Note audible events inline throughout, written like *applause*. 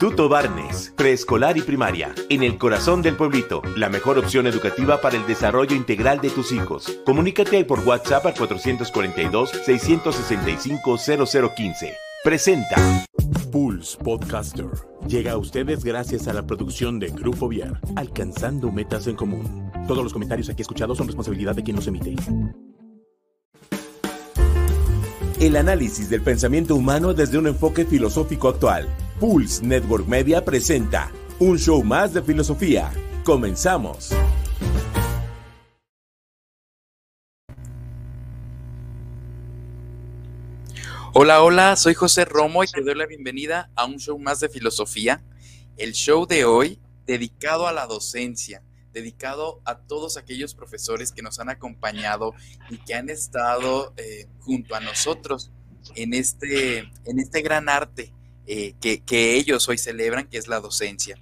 Instituto Barnes, preescolar y primaria, en el corazón del pueblito, la mejor opción educativa para el desarrollo integral de tus hijos. Comunícate por WhatsApp al 442-665-0015. Presenta. Pulse Podcaster. Llega a ustedes gracias a la producción de Grupo Viar, alcanzando metas en común. Todos los comentarios aquí escuchados son responsabilidad de quien los emite. El análisis del pensamiento humano desde un enfoque filosófico actual. Pulse Network Media presenta un show más de filosofía. Comenzamos. Hola, hola, soy José Romo y te doy la bienvenida a un show más de filosofía. El show de hoy dedicado a la docencia dedicado a todos aquellos profesores que nos han acompañado y que han estado eh, junto a nosotros en este, en este gran arte eh, que, ellos hoy celebran, que es la docencia.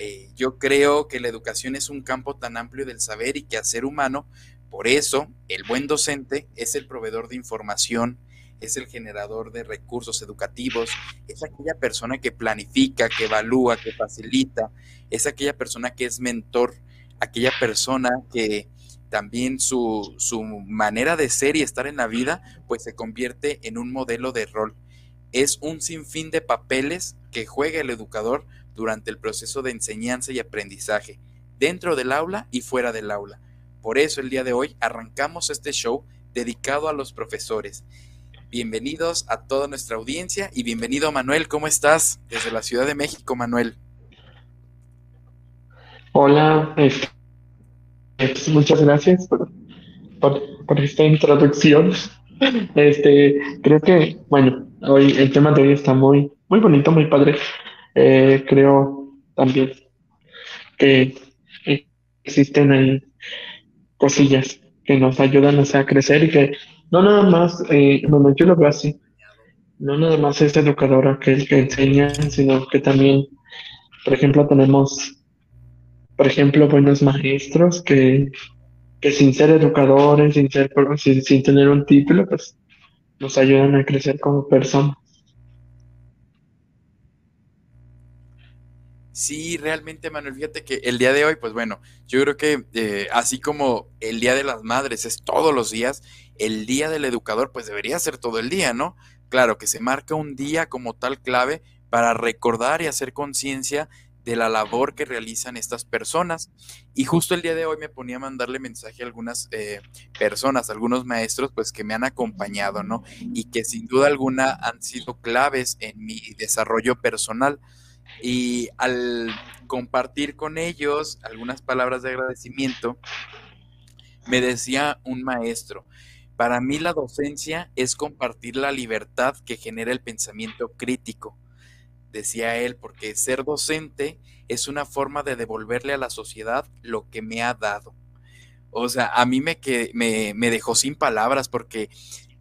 Eh, yo creo que la educación es un campo tan amplio del saber y que al ser humano, por eso el buen docente es el proveedor de información, es el generador de recursos educativos, es aquella persona que planifica, que evalúa, que facilita, es aquella persona que es mentor aquella persona que también su, manera de ser y estar en la vida, pues se convierte en un modelo de rol. Es un sinfín de papeles que juega el educador durante el proceso de enseñanza y aprendizaje, dentro del aula y fuera del aula. Por eso el día de hoy arrancamos este show dedicado a los profesores. Bienvenidos a toda nuestra audiencia y bienvenido Manuel, ¿cómo estás? Desde la Ciudad de México, Manuel. Hola, muchas gracias por, por, esta introducción. Este, creo que, bueno, hoy el tema de hoy está muy, muy bonito, muy padre. Eh, creo también que existen ahí cosillas que nos ayudan a crecer y que no nada más, eh, bueno, yo lo veo así, no nada más es educador aquel que enseña, sino que también, por ejemplo, tenemos por ejemplo, buenos maestros que, sin ser educadores, sin, ser, sin, tener un título, pues nos ayudan a crecer como personas. Sí, realmente, Manuel, fíjate que el día de hoy, pues bueno, yo creo que eh, así como el Día de las Madres es todos los días, el Día del Educador, pues debería ser todo el día, ¿no? Claro, que se marca un día como tal clave para recordar y hacer conciencia de la labor que realizan estas personas. Y justo el día de hoy me ponía a mandarle mensaje a algunas eh, personas, algunos maestros, pues que me han acompañado, ¿no? Y que sin duda alguna han sido claves en mi desarrollo personal. Y al compartir con ellos algunas palabras de agradecimiento, me decía un maestro, para mí la docencia es compartir la libertad que genera el pensamiento crítico decía él, porque ser docente es una forma de devolverle a la sociedad lo que me ha dado. O sea, a mí me, que, me, dejó sin palabras porque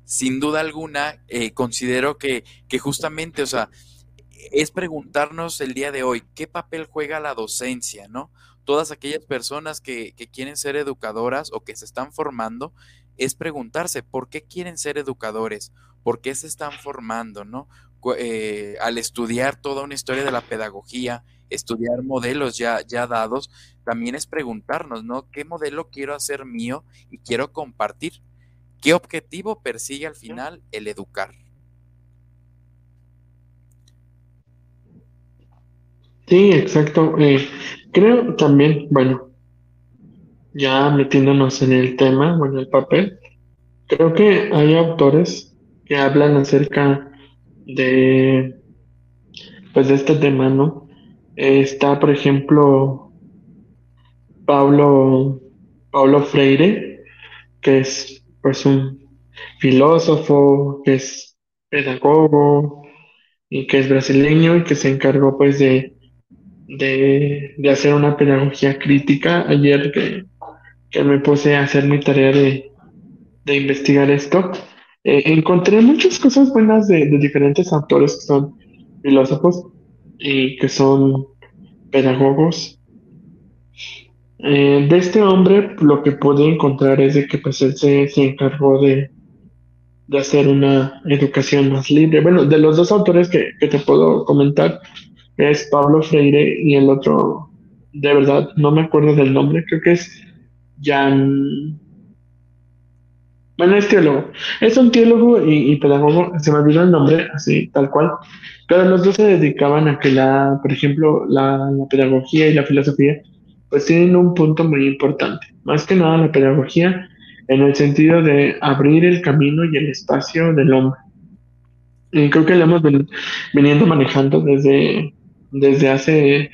sin duda alguna eh, considero que, que justamente, o sea, es preguntarnos el día de hoy, ¿qué papel juega la docencia, no? Todas aquellas personas que, que, quieren ser educadoras o que se están formando, es preguntarse, ¿por qué quieren ser educadores? ¿Por qué se están formando, no? Eh, al estudiar toda una historia de la pedagogía, estudiar modelos ya, ya dados, también es preguntarnos, ¿no? ¿Qué modelo quiero hacer mío y quiero compartir? ¿Qué objetivo persigue al final el educar? Sí, exacto. Eh, creo también, bueno, ya metiéndonos en el tema, bueno, el papel, creo que hay autores que hablan acerca de pues de este tema, ¿no? Está, por ejemplo, Pablo, Pablo Freire, que es pues un filósofo, que es pedagogo y que es brasileño y que se encargó pues de, de, de hacer una pedagogía crítica. Ayer que, que me puse a hacer mi tarea de, de investigar esto, eh, encontré muchas cosas buenas de, diferentes autores que son filósofos y que son pedagogos. Eh, de este hombre lo que pude encontrar es de que pues él se, encargó de, hacer una educación más libre. Bueno, de los dos autores que, te puedo comentar, es Pablo Freire, y el otro, de verdad, no me acuerdo del nombre, creo que es Jan... Bueno, es teólogo. Es un teólogo y, pedagogo, se me olvidó el nombre, así, tal cual. Pero los dos se dedicaban a que la, por ejemplo, la, la pedagogía y la filosofía, pues tienen un punto muy importante. Más que nada la pedagogía en el sentido de abrir el camino y el espacio del hombre. Y creo que lo hemos venido manejando desde, desde hace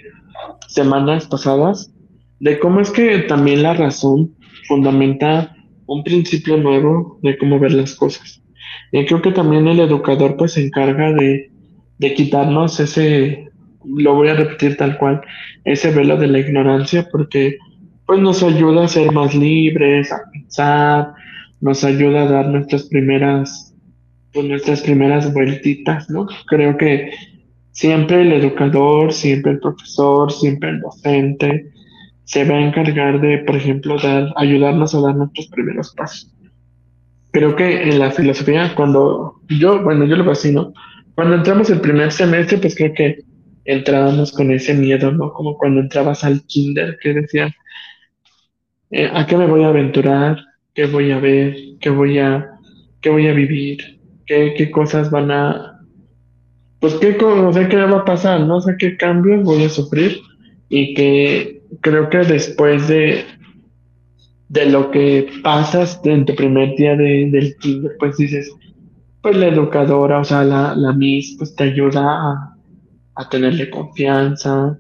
semanas pasadas, de cómo es que también la razón fundamenta un principio nuevo de cómo ver las cosas. Y creo que también el educador pues se encarga de, quitarnos ese, lo voy a repetir tal cual, ese velo de la ignorancia, porque pues nos ayuda a ser más libres, a pensar, nos ayuda a dar nuestras primeras, pues nuestras primeras vueltitas, ¿no? Creo que siempre el educador, siempre el profesor, siempre el docente se va a encargar de, por ejemplo, dar, ayudarnos a dar nuestros primeros pasos. Creo que en la filosofía, cuando yo, bueno, yo lo veo así, ¿no? Cuando entramos el primer semestre, pues creo que entrábamos con ese miedo, ¿no? Como cuando entrabas al kinder, que decías, eh, ¿a qué me voy a aventurar? ¿Qué voy a ver? ¿Qué voy a, qué voy a vivir? ¿Qué, qué cosas van a... Pues qué, no sé qué va a pasar, no sé qué cambios voy a sufrir y que creo que después de, de lo que pasas en tu primer día de, del kinder, pues dices, pues la educadora, o sea, la, la Miss, pues te ayuda a, a tenerle confianza,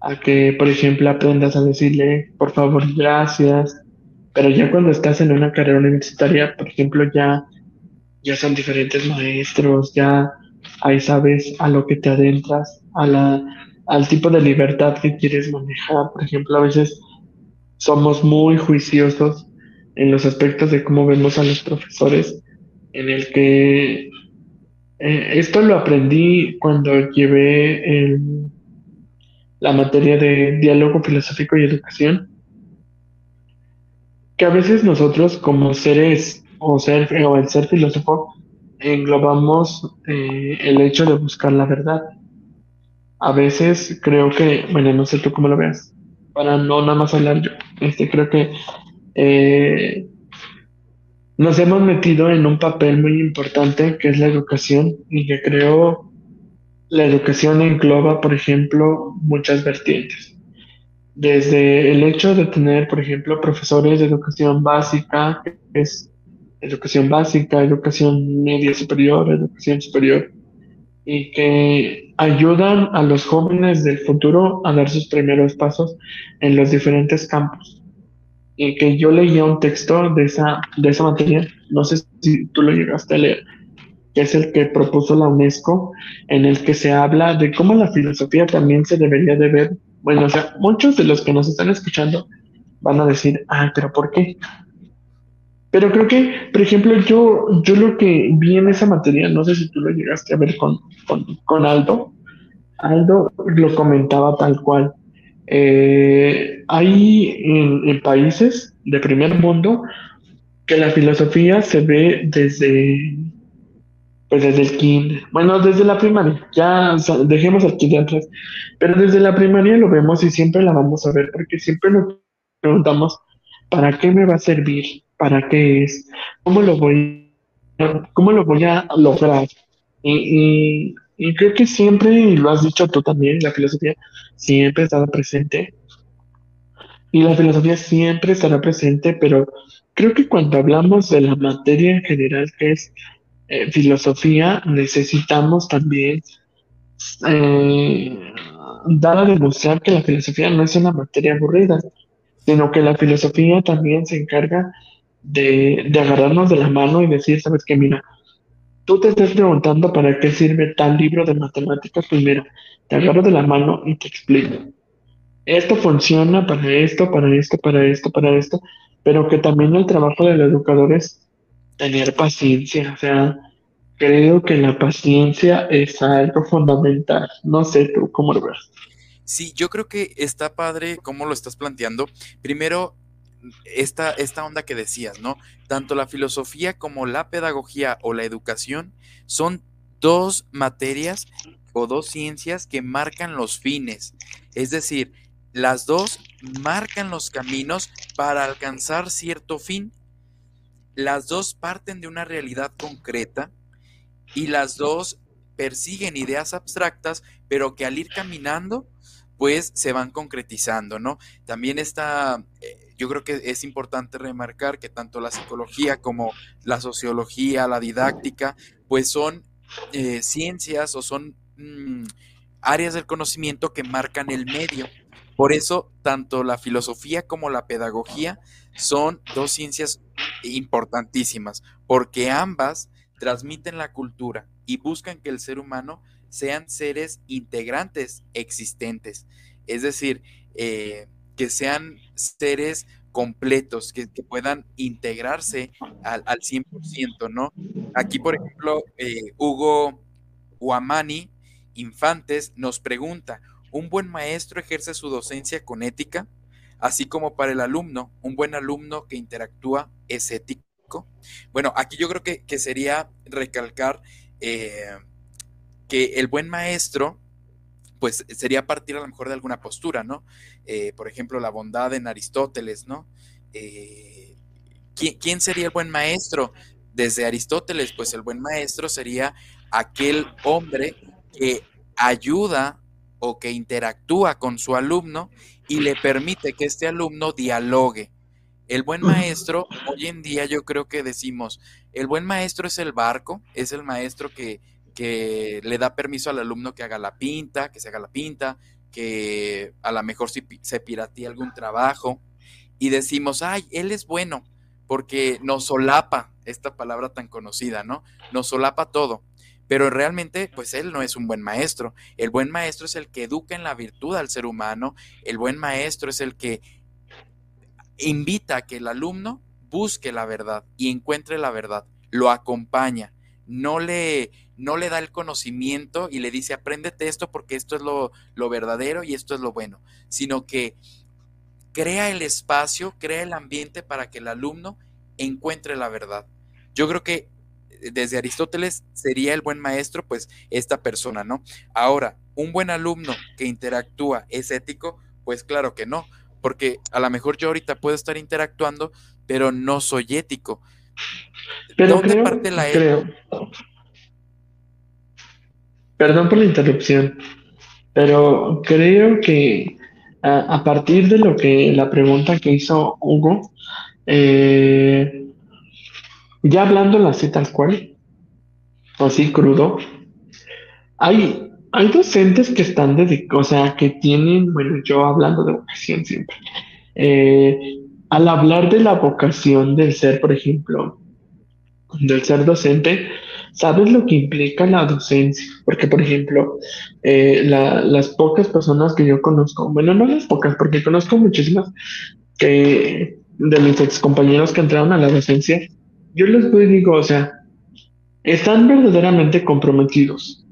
a que, por ejemplo, aprendas a decirle, por favor, gracias. Pero ya cuando estás en una carrera universitaria, por ejemplo, ya, ya son diferentes maestros, ya ahí sabes a lo que te adentras, a la, al tipo de libertad que quieres manejar. Por ejemplo, a veces somos muy juiciosos en los aspectos de cómo vemos a los profesores, en el que eh, esto lo aprendí cuando llevé la materia de diálogo filosófico y educación, que a veces nosotros como seres o, ser, o el ser filósofo englobamos eh, el hecho de buscar la verdad. A veces creo que, bueno, no sé tú cómo lo veas, para no nada más hablar yo, este, creo que eh, nos hemos metido en un papel muy importante que es la educación y que creo la educación engloba, por ejemplo, muchas vertientes. Desde el hecho de tener, por ejemplo, profesores de educación básica, que es educación básica, educación media superior, educación superior, y que ayudan a los jóvenes del futuro a dar sus primeros pasos en los diferentes campos. Y que yo leía un texto de esa, de esa materia, no sé si tú lo llegaste a leer, que es el que propuso la UNESCO, en el que se habla de cómo la filosofía también se debería de ver. Bueno, o sea, muchos de los que nos están escuchando van a decir, ah, pero ¿por qué? Pero creo que, por ejemplo, yo, yo lo que vi en esa materia, no sé si tú lo llegaste a ver con, con, Aldo, Aldo lo comentaba tal cual. Eh, hay en países de primer mundo que la filosofía se ve desde pues desde el kinder, bueno, desde la primaria, ya dejemos el kinder atrás, pero desde la primaria lo vemos y siempre la vamos a ver, porque siempre nos preguntamos, ¿para qué me va a servir? ¿Para qué es? ¿Cómo lo voy, cómo lo voy a lograr? Y, y, creo que siempre, y lo has dicho tú también, la filosofía siempre estará presente. Y la filosofía siempre estará presente, pero creo que cuando hablamos de la materia en general, que es eh, filosofía, necesitamos también eh, dar a demostrar que la filosofía no es una materia aburrida, sino que la filosofía también se encarga de, de agarrarnos de la mano y decir, sabes que mira, tú te estás preguntando para qué sirve tal libro de matemáticas, pues te agarro de la mano y te explico. Esto funciona para esto, para esto, para esto, para esto, pero que también el trabajo del educador es tener paciencia, o sea, creo que la paciencia es algo fundamental. No sé tú cómo lo ves. Sí, yo creo que está padre cómo lo estás planteando. Primero, esta, esta onda que decías, ¿no? Tanto la filosofía como la pedagogía o la educación son dos materias o dos ciencias que marcan los fines. Es decir, las dos marcan los caminos para alcanzar cierto fin. Las dos parten de una realidad concreta y las dos persiguen ideas abstractas, pero que al ir caminando, pues se van concretizando, ¿no? También está, eh, yo creo que es importante remarcar que tanto la psicología como la sociología, la didáctica, pues son eh, ciencias o son mm, áreas del conocimiento que marcan el medio. Por eso, tanto la filosofía como la pedagogía son dos ciencias importantísimas, porque ambas transmiten la cultura y buscan que el ser humano sean seres integrantes existentes, es decir, eh, que sean seres completos, que, puedan integrarse al, al, 100%, ¿no? Aquí, por ejemplo, eh, Hugo Guamani Infantes nos pregunta, ¿un buen maestro ejerce su docencia con ética? Así como para el alumno, un buen alumno que interactúa es ético. Bueno, aquí yo creo que, sería recalcar eh, que el buen maestro, pues sería partir a lo mejor de alguna postura, ¿no? Eh, por ejemplo, la bondad en Aristóteles, ¿no? Eh, ¿quién, sería el buen maestro? Desde Aristóteles, pues el buen maestro sería aquel hombre que ayuda o que interactúa con su alumno y le permite que este alumno dialogue. El buen maestro, hoy en día yo creo que decimos, el buen maestro es el barco, es el maestro que, que le da permiso al alumno que haga la pinta, que se haga la pinta, que a lo mejor se, se piratee algún trabajo y decimos, ay, él es bueno, porque nos solapa esta palabra tan conocida, ¿no? Nos solapa todo. Pero realmente, pues él no es un buen maestro. El buen maestro es el que educa en la virtud al ser humano. El buen maestro es el que invita a que el alumno busque la verdad y encuentre la verdad. Lo acompaña. No le, no le da el conocimiento y le dice, apréndete esto porque esto es lo, lo verdadero y esto es lo bueno, sino que crea el espacio, crea el ambiente para que el alumno encuentre la verdad. Yo creo que desde Aristóteles sería el buen maestro, pues esta persona, ¿no? Ahora, un buen alumno que interactúa es ético, pues claro que no, porque a lo mejor yo ahorita puedo estar interactuando, pero no soy ético. Pero ¿Dónde parte la creo. Perdón por la interrupción, pero creo que a, partir de lo que la pregunta que hizo Hugo, eh, ya hablando así tal cual, así crudo, hay, hay docentes que están dedicados, o sea, que tienen, bueno, yo hablando de vocación siempre, eh, al hablar de la vocación del ser, por ejemplo, del ser docente, ¿sabes lo que implica la docencia? Porque, por ejemplo, eh, las pocas personas que yo conozco, bueno, no las pocas, porque conozco muchísimas que de mis ex compañeros que entraron a la docencia, yo les digo, o sea, están verdaderamente comprometidos,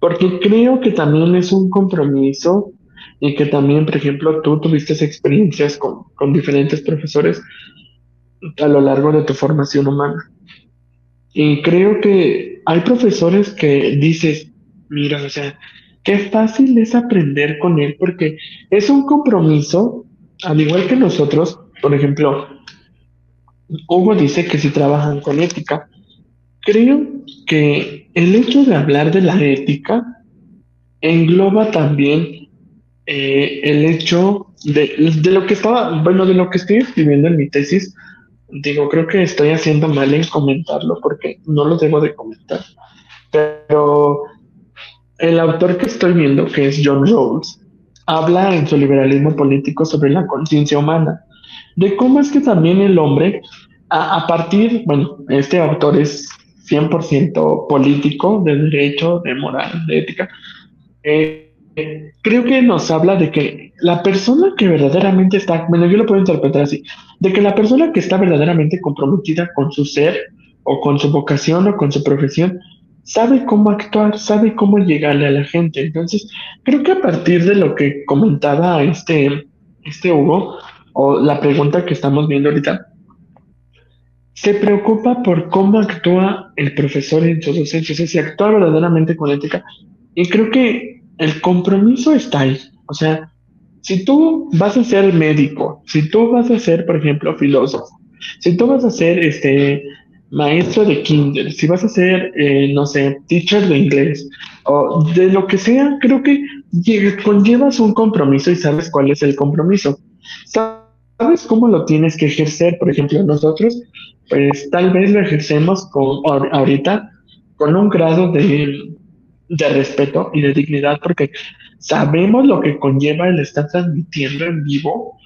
porque creo que también es un compromiso y que también, por ejemplo, tú tuviste experiencias con, con diferentes profesores a lo largo de tu formación humana. Y creo que hay profesores que dices, mira, o sea, qué fácil es aprender con él porque es un compromiso, al igual que nosotros, por ejemplo, Hugo dice que si trabajan con ética. Creo que el hecho de hablar de la ética engloba también eh, el hecho de, de, lo que estaba, bueno, de lo que estoy escribiendo en mi tesis. Digo, creo que estoy haciendo mal en comentarlo porque no lo debo de comentar. Pero el autor que estoy viendo, que es John Rawls, habla en su liberalismo político sobre la conciencia humana de cómo es que también el hombre, a, partir, bueno, este autor es 100% político, de derecho, de moral, de ética, eh, creo que nos habla de que la persona que verdaderamente está, bueno, yo lo puedo interpretar así, de que la persona que está verdaderamente comprometida con su ser o con su vocación o con su profesión, sabe cómo actuar, sabe cómo llegarle a la gente. Entonces, creo que a partir de lo que comentaba este, este Hugo, o la pregunta que estamos viendo ahorita, se preocupa por cómo actúa el profesor en su docencia, o sea, si actúa verdaderamente con ética, Y creo que el compromiso está ahí. O sea, si tú vas a ser médico, si tú vas a ser, por ejemplo, filósofo, si tú vas a ser este maestro de kinder, si vas a ser, eh, no sé, teacher de inglés o de lo que sea, creo que conllevas un compromiso y sabes cuál es el compromiso. ¿Sabes cómo lo tienes que ejercer? Por ejemplo, nosotros, pues tal vez lo ejercemos con, ahorita con un grado de, de respeto y de dignidad porque sabemos lo que conlleva el estar transmitiendo en vivo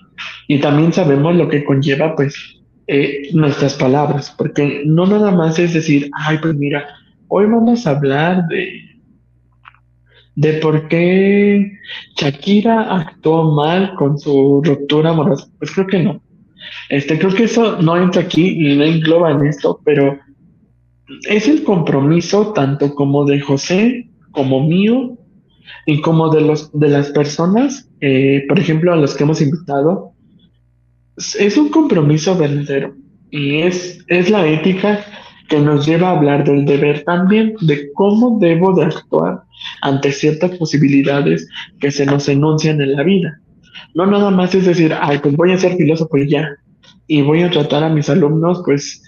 y también sabemos lo que conlleva pues eh, nuestras palabras, porque no nada más es decir, ay, pues mira, hoy vamos a hablar de, de por qué Shakira actuó mal con su ruptura amorosa. Pues creo que no. Este, creo que eso no entra aquí y no engloba en esto, pero es el compromiso tanto como de José, como mío, y como de los de las personas, eh, por ejemplo, a los que hemos invitado, es un compromiso verdadero y es, es la ética que nos lleva a hablar del deber también, de cómo debo de actuar ante ciertas posibilidades que se nos enuncian en la vida. No nada más es decir, ay, pues voy a ser filósofo y ya, y voy a tratar a mis alumnos pues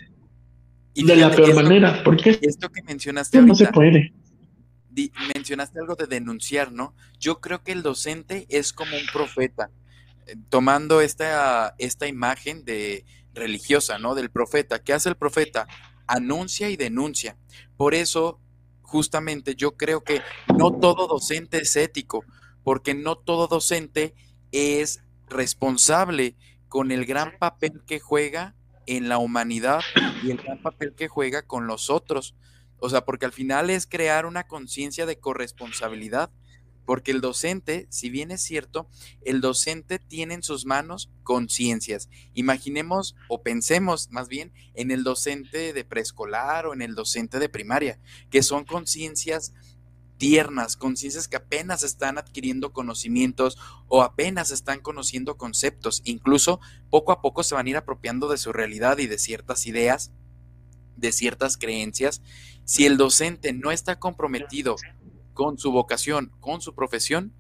de la peor manera, porque esto que mencionaste no se puede. mencionaste algo de denunciar, ¿no? Yo creo que el docente es como un profeta tomando esta, esta imagen de religiosa, ¿no? Del profeta. ¿Qué hace el profeta? Anuncia y denuncia. Por eso, justamente, yo creo que no todo docente es ético, porque no todo docente es responsable con el gran papel que juega en la humanidad y el papel que juega con los otros. O sea, porque al final es crear una conciencia de corresponsabilidad porque el docente, si bien es cierto, el docente tiene en sus manos conciencias. Imaginemos o pensemos más bien en el docente de preescolar o en el docente de primaria, que son conciencias tiernas, conciencias que apenas están adquiriendo conocimientos o apenas están conociendo conceptos, incluso poco a poco se van a ir apropiando de su realidad y de ciertas ideas, de ciertas creencias. Si el docente no está comprometido con su vocación, con su profesión,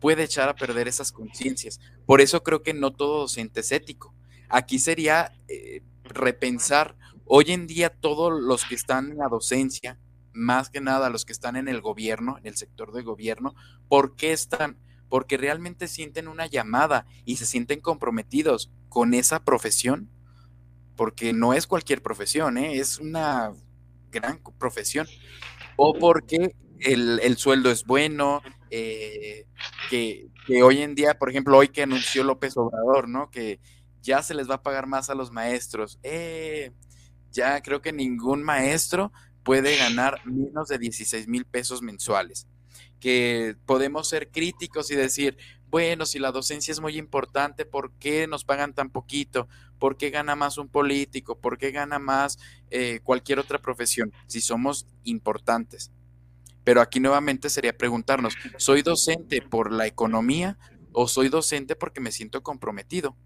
puede echar a perder esas conciencias. Por eso creo que no todo docente es ético. Aquí sería eh, repensar hoy en día todos los que están en la docencia, más que nada los que están en el gobierno, en el sector de gobierno, ¿por qué están? Porque realmente sienten una llamada y se sienten comprometidos con esa profesión, porque no es cualquier profesión, ¿eh? es una gran profesión, o porque el, sueldo es bueno, eh, que, hoy en día, por ejemplo, hoy que anunció López Obrador, ¿no? Que ya se les va a pagar más a los maestros. Eh, ya creo que ningún maestro puede ganar menos de 16 mil pesos mensuales. Que podemos ser críticos y decir, bueno, si la docencia es muy importante, ¿por qué nos pagan tan poquito? ¿Por qué gana más un político? ¿Por qué gana más eh, cualquier otra profesión? Si somos importantes. Pero aquí nuevamente sería preguntarnos, ¿soy docente por la economía o soy docente porque me siento comprometido?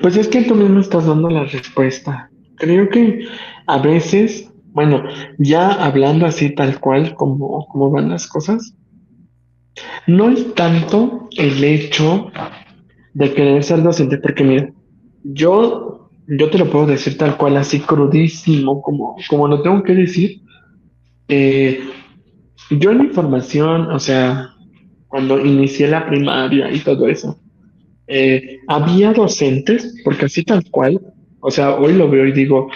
Pues es que tú mismo estás dando la respuesta. Creo que a veces, bueno, ya hablando así tal cual como, como van las cosas, no es tanto el hecho de querer ser docente, porque mira, yo yo te lo puedo decir tal cual, así crudísimo, como, como lo tengo que decir. Eh, yo en mi formación, o sea, cuando inicié la primaria y todo eso, eh, había docentes, porque así tal cual, o sea, hoy lo veo y digo,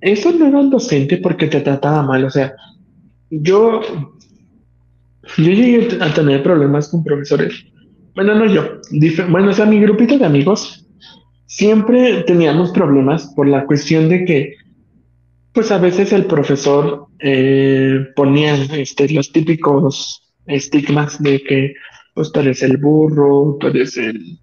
eso no era un docente porque te trataba mal, o sea, yo, yo llegué a tener problemas con profesores. Bueno, no yo, bueno, o sea, mi grupito de amigos siempre teníamos problemas por la cuestión de que, pues a veces el profesor eh, ponía este, los típicos estigmas de que, pues tú eres el burro, tú eres el,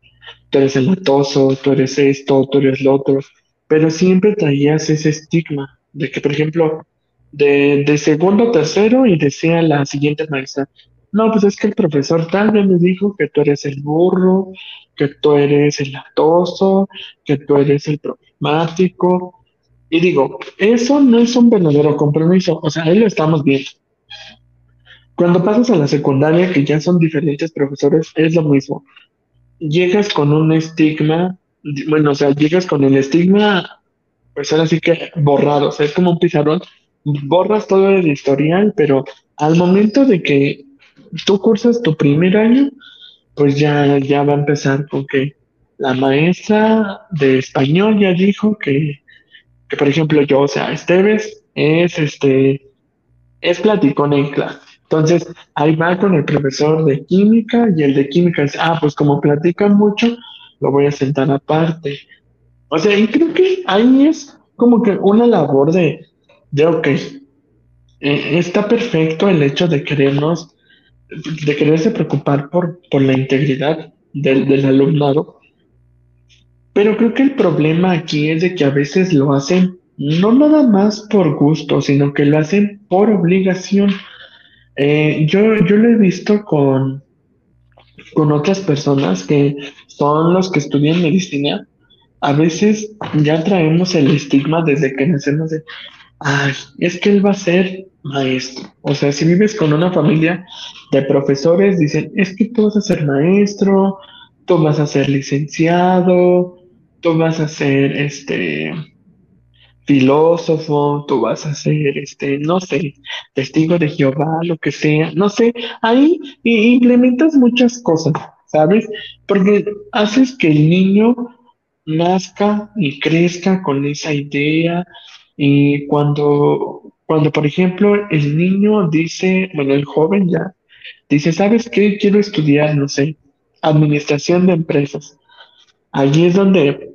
tú eres el latoso, tú eres esto, tú eres lo otro, pero siempre traías ese estigma de que, por ejemplo, de, de segundo, tercero y decía la siguiente maestra, no, pues es que el profesor tal vez me dijo que tú eres el burro, que tú eres el latoso, que tú eres el problemático. Y digo, eso no es un verdadero compromiso, o sea, ahí lo estamos viendo. Cuando pasas a la secundaria, que ya son diferentes profesores, es lo mismo. Llegas con un estigma, bueno, o sea, llegas con el estigma, pues ahora sí que borrado, o sea, es como un pizarrón, borras todo el historial, pero al momento de que tú cursas tu primer año, pues ya, ya va a empezar con que la maestra de español ya dijo que que por ejemplo yo, o sea, Esteves es este, es platicón en clase. Entonces, ahí va con el profesor de química y el de química dice, ah, pues como platican mucho, lo voy a sentar aparte. O sea, y creo que ahí es como que una labor de, de ok, eh, está perfecto el hecho de querernos, de quererse preocupar por, por la integridad del, del alumnado, pero creo que el problema aquí es de que a veces lo hacen no nada más por gusto, sino que lo hacen por obligación. Eh, yo, yo lo he visto con, con otras personas que son los que estudian medicina. A veces ya traemos el estigma desde que nacemos de, ay, es que él va a ser maestro. O sea, si vives con una familia de profesores, dicen, es que tú vas a ser maestro, tú vas a ser licenciado, tú vas a ser este filósofo, tú vas a ser este, no sé, testigo de Jehová, lo que sea, no sé, ahí implementas muchas cosas, ¿sabes? Porque haces que el niño nazca y crezca con esa idea y cuando cuando por ejemplo el niño dice, bueno, el joven ya dice, ¿sabes qué? Quiero estudiar, no sé, administración de empresas. Allí es donde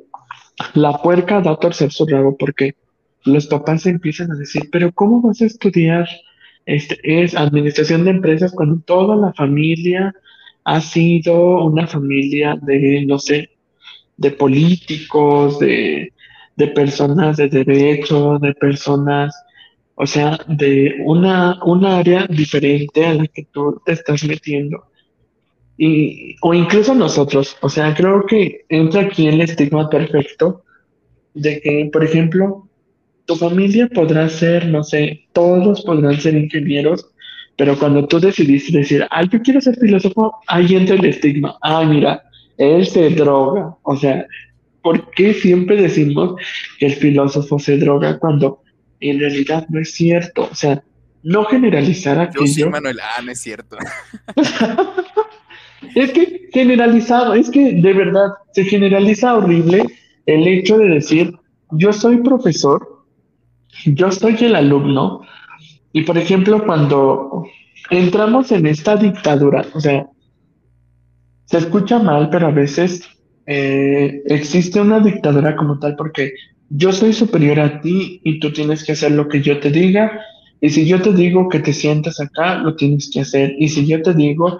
la puerca da a torcer su rabo porque los papás empiezan a decir, pero ¿cómo vas a estudiar? Este, es administración de empresas cuando toda la familia ha sido una familia de, no sé, de políticos, de, de personas de derecho, de personas, o sea, de una, una área diferente a la que tú te estás metiendo. Y, o incluso nosotros, o sea, creo que entra aquí el estigma perfecto de que, por ejemplo, tu familia podrá ser, no sé, todos podrán ser ingenieros, pero cuando tú decidiste decir, ay, yo quiero ser filósofo, ahí entra el estigma, ay, mira, él se droga, o sea, ¿por qué siempre decimos que el filósofo se droga cuando en realidad no es cierto? O sea, no generalizar aquello. Yo sí, Manuel, ah, no es cierto. *laughs* Es que generalizado, es que de verdad se generaliza horrible el hecho de decir, yo soy profesor, yo soy el alumno, y por ejemplo, cuando entramos en esta dictadura, o sea, se escucha mal, pero a veces eh, existe una dictadura como tal porque yo soy superior a ti y tú tienes que hacer lo que yo te diga. Y si yo te digo que te sientas acá, lo tienes que hacer. Y si yo te digo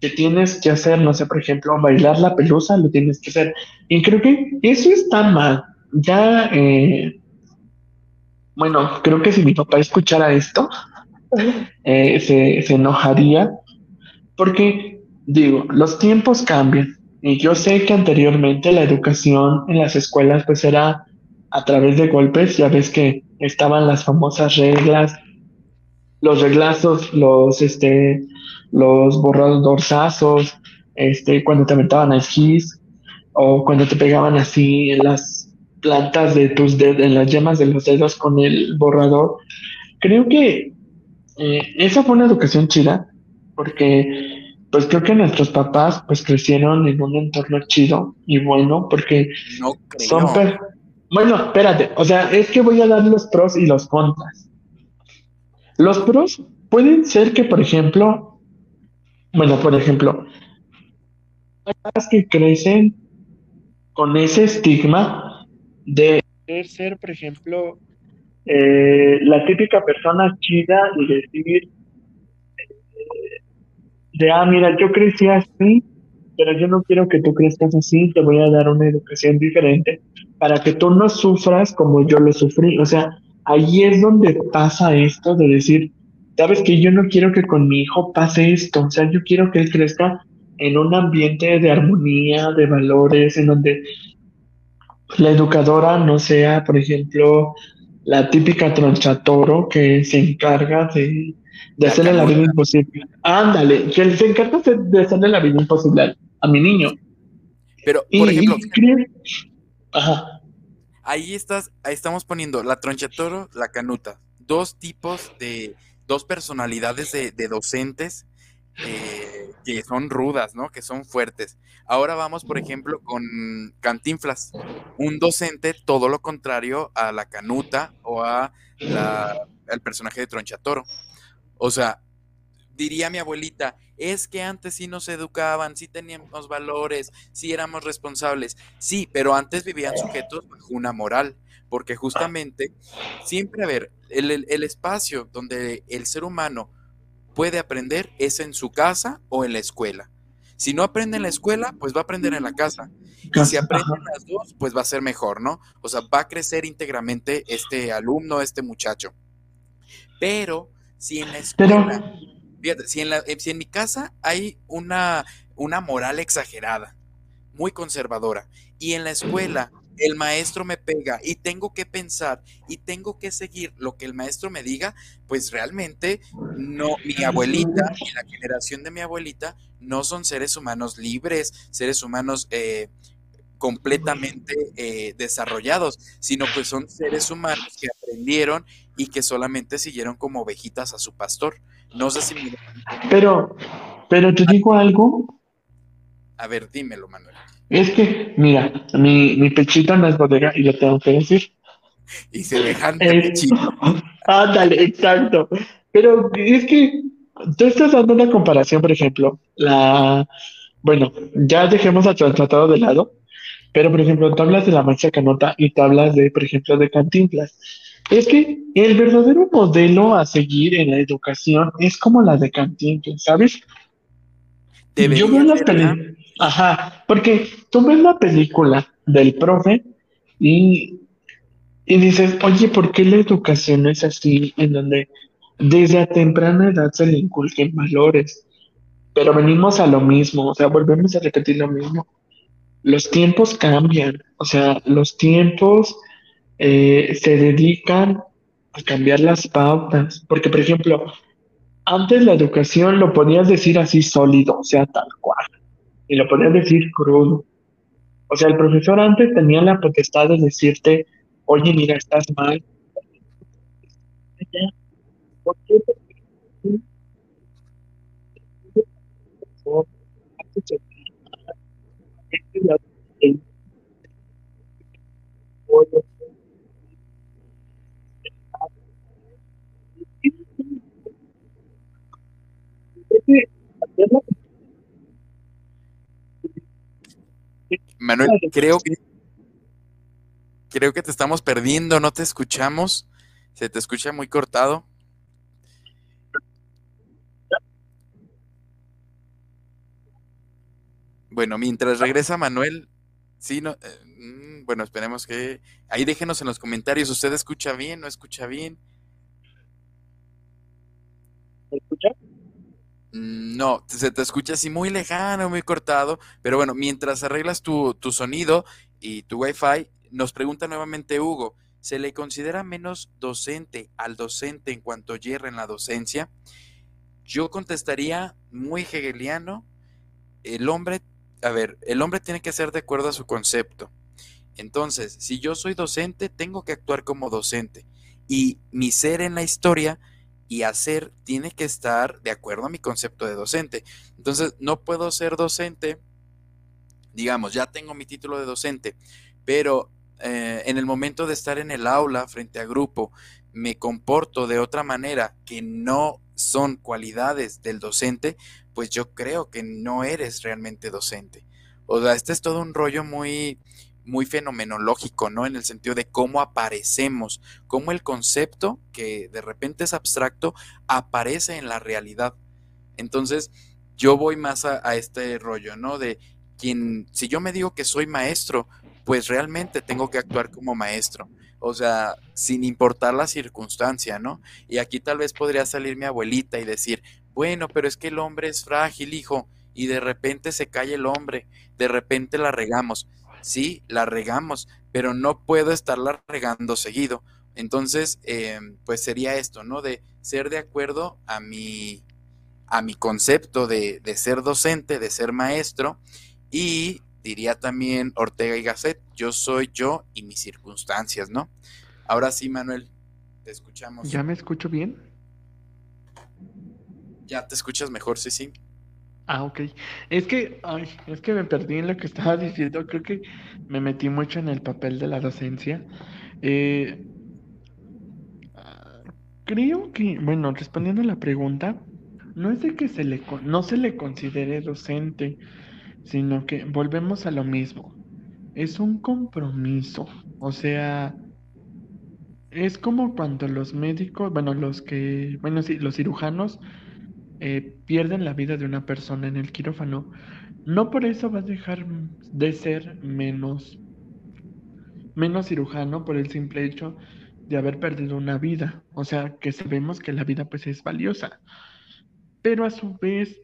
que tienes que hacer, no sé, por ejemplo, bailar la pelusa, lo tienes que hacer. Y creo que eso está mal. Ya, eh, bueno, creo que si mi papá escuchara esto, eh, se, se enojaría, porque digo, los tiempos cambian. Y yo sé que anteriormente la educación en las escuelas pues era a través de golpes, ya ves que estaban las famosas reglas, los reglazos, los este los borrados dorsazos, este, cuando te aventaban a esquís o cuando te pegaban así en las plantas de tus dedos, en las yemas de los dedos con el borrador. Creo que eh, esa fue una educación chida, porque pues creo que nuestros papás pues crecieron en un entorno chido y bueno, porque no son... Bueno, espérate, o sea, es que voy a dar los pros y los contras. Los pros pueden ser que, por ejemplo, bueno, por ejemplo, las que crecen con ese estigma de ser, por ejemplo, eh, la típica persona chida y decir, eh, de, ah, mira, yo crecí así, pero yo no quiero que tú crezcas así, te voy a dar una educación diferente para que tú no sufras como yo lo sufrí. O sea, ahí es donde pasa esto de decir, sabes que yo no quiero que con mi hijo pase esto, o sea, yo quiero que él crezca en un ambiente de armonía, de valores, en donde la educadora no sea, por ejemplo, la típica tronchatoro que se encarga de, de hacerle la vida imposible. Ándale, que se encarga de, hacerle la vida imposible a, mi niño. Pero, Y, por ejemplo, y ajá, ahí estás, ahí estamos poniendo la tronchatoro, la canuta. Dos tipos de, dos personalidades de, docentes eh, que son rudas, ¿no? Que son fuertes. Ahora vamos, por ejemplo, con Cantinflas, un docente todo lo contrario a la canuta o a la, al personaje de Tronchatoro. O sea, diría mi abuelita, es que antes sí nos educaban, sí teníamos valores, sí éramos responsables. Sí, pero antes vivían sujetos bajo una moral, porque justamente siempre, a ver, el, el- el espacio donde el ser humano puede aprender es en su casa o en la escuela. Si no aprende en la escuela, pues va a aprender en la casa. Y si aprende en las dos, pues va a ser mejor, ¿no? O sea, va a crecer íntegramente este alumno, este muchacho. Pero si en la Pero, escuela Fíjate, si en, la- eh, si en mi casa hay una, una moral exagerada, muy conservadora, y en la escuela el maestro me pega y tengo que pensar y tengo que seguir lo que el maestro me diga, pues realmente no, mi abuelita y la generación de mi abuelita no son seres humanos libres, seres humanos eh, completamente eh, desarrollados, sino pues son seres humanos que aprendieron y que solamente siguieron como ovejitas a su pastor. No sé si me... pero, pero te digo algo, A ver, dímelo, Manuel. es que, mira, mi, mi pechito no es bodega y lo tengo que decir. Y semejante Eh, pechito. *laughs* ándale, exacto. Pero es que tú estás dando una comparación, por ejemplo, la, bueno, ya dejemos a tratado de lado, pero por ejemplo, tú hablas de la maestra Canota y tú hablas de, por ejemplo, de Cantinflas. Es que el verdadero modelo a seguir en la educación es como la de Cantinflas, ¿sabes? Yo veo Debería las películas, ajá, porque tú ves la película del profe y, y dices, oye, ¿por qué la educación es así? En donde desde a temprana edad se le inculquen valores, pero venimos a lo mismo, o sea, volvemos a repetir lo mismo. Los tiempos cambian, o sea, los tiempos eh, se dedican a cambiar las pautas, porque por ejemplo, antes la educación lo podías decir así sólido, o sea, tal cual, y lo podías decir crudo. O sea, el profesor antes tenía la potestad de decirte, oye, mira, estás mal. ¿Por qué? Porque tú, antes de- este la- el- Manuel, creo que creo que te estamos perdiendo, no te escuchamos. Se te escucha muy cortado. Bueno, mientras regresa Manuel, sí, no, eh, mm, bueno, esperemos que ahí déjenos en los comentarios, ¿usted escucha bien, no escucha bien? ¿Me escuchas? Mm, No, se te escucha así muy lejano, muy cortado, pero bueno, mientras arreglas tu, tu sonido y tu wifi, nos pregunta nuevamente Hugo, ¿se le considera menos docente al docente en cuanto hierra en la docencia? Yo contestaría muy hegeliano, el hombre, a ver, el hombre tiene que ser de acuerdo a su concepto. Entonces, si yo soy docente, tengo que actuar como docente. Y mi ser en la historia y hacer tiene que estar de acuerdo a mi concepto de docente. Entonces, no puedo ser docente, digamos, ya tengo mi título de docente, pero eh, en el momento de estar en el aula frente a grupo, me comporto de otra manera que no son cualidades del docente, pues yo creo que no eres realmente docente. O sea, este es todo un rollo muy, muy fenomenológico, ¿no? En el sentido de cómo aparecemos, cómo el concepto, que de repente es abstracto, aparece en la realidad. Entonces, yo voy más a, este rollo, ¿no? De quien, si yo me digo que soy maestro, pues realmente tengo que actuar como maestro. O sea, sin importar la circunstancia, ¿no? Y aquí tal vez podría salir mi abuelita y decir, bueno, pero es que el hombre es frágil, hijo, y de repente se cae el hombre, de repente la regamos. Sí, la regamos, pero no puedo estarla regando seguido. Entonces, em, pues sería esto, ¿no? De ser de acuerdo a mi, a mi concepto de, de ser docente, de ser maestro, y diría también Ortega y Gasset, yo soy yo y mis circunstancias, ¿no? Ahora sí, Manuel, te escuchamos. ¿Ya me escucho bien? Ya te escuchas mejor, sí, sí. Ah, ok. Es que, ay, es que me perdí en lo que estaba diciendo. Creo que me metí mucho en el papel de la docencia. Eh, creo que, bueno, respondiendo a la pregunta, no es de que se le, no se le considere docente, sino que volvemos a lo mismo. Es un compromiso. O sea, es como cuando los médicos, bueno, los que, bueno, sí, los cirujanos eh, pierden la vida de una persona en el quirófano, no por eso va a dejar de ser menos, menos cirujano por el simple hecho de haber perdido una vida. O sea, que sabemos que la vida pues es valiosa. Pero a su vez,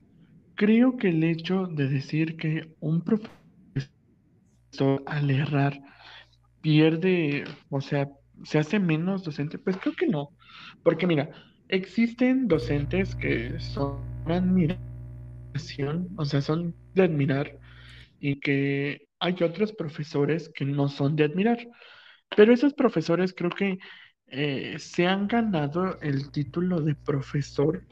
creo que el hecho de decir que un profesor al errar pierde, o sea, se hace menos docente, pues creo que no. Porque mira, existen docentes que son admiración, o sea, son de admirar, y que hay otros profesores que no son de admirar. Pero esos profesores creo que eh, se han ganado el título de profesor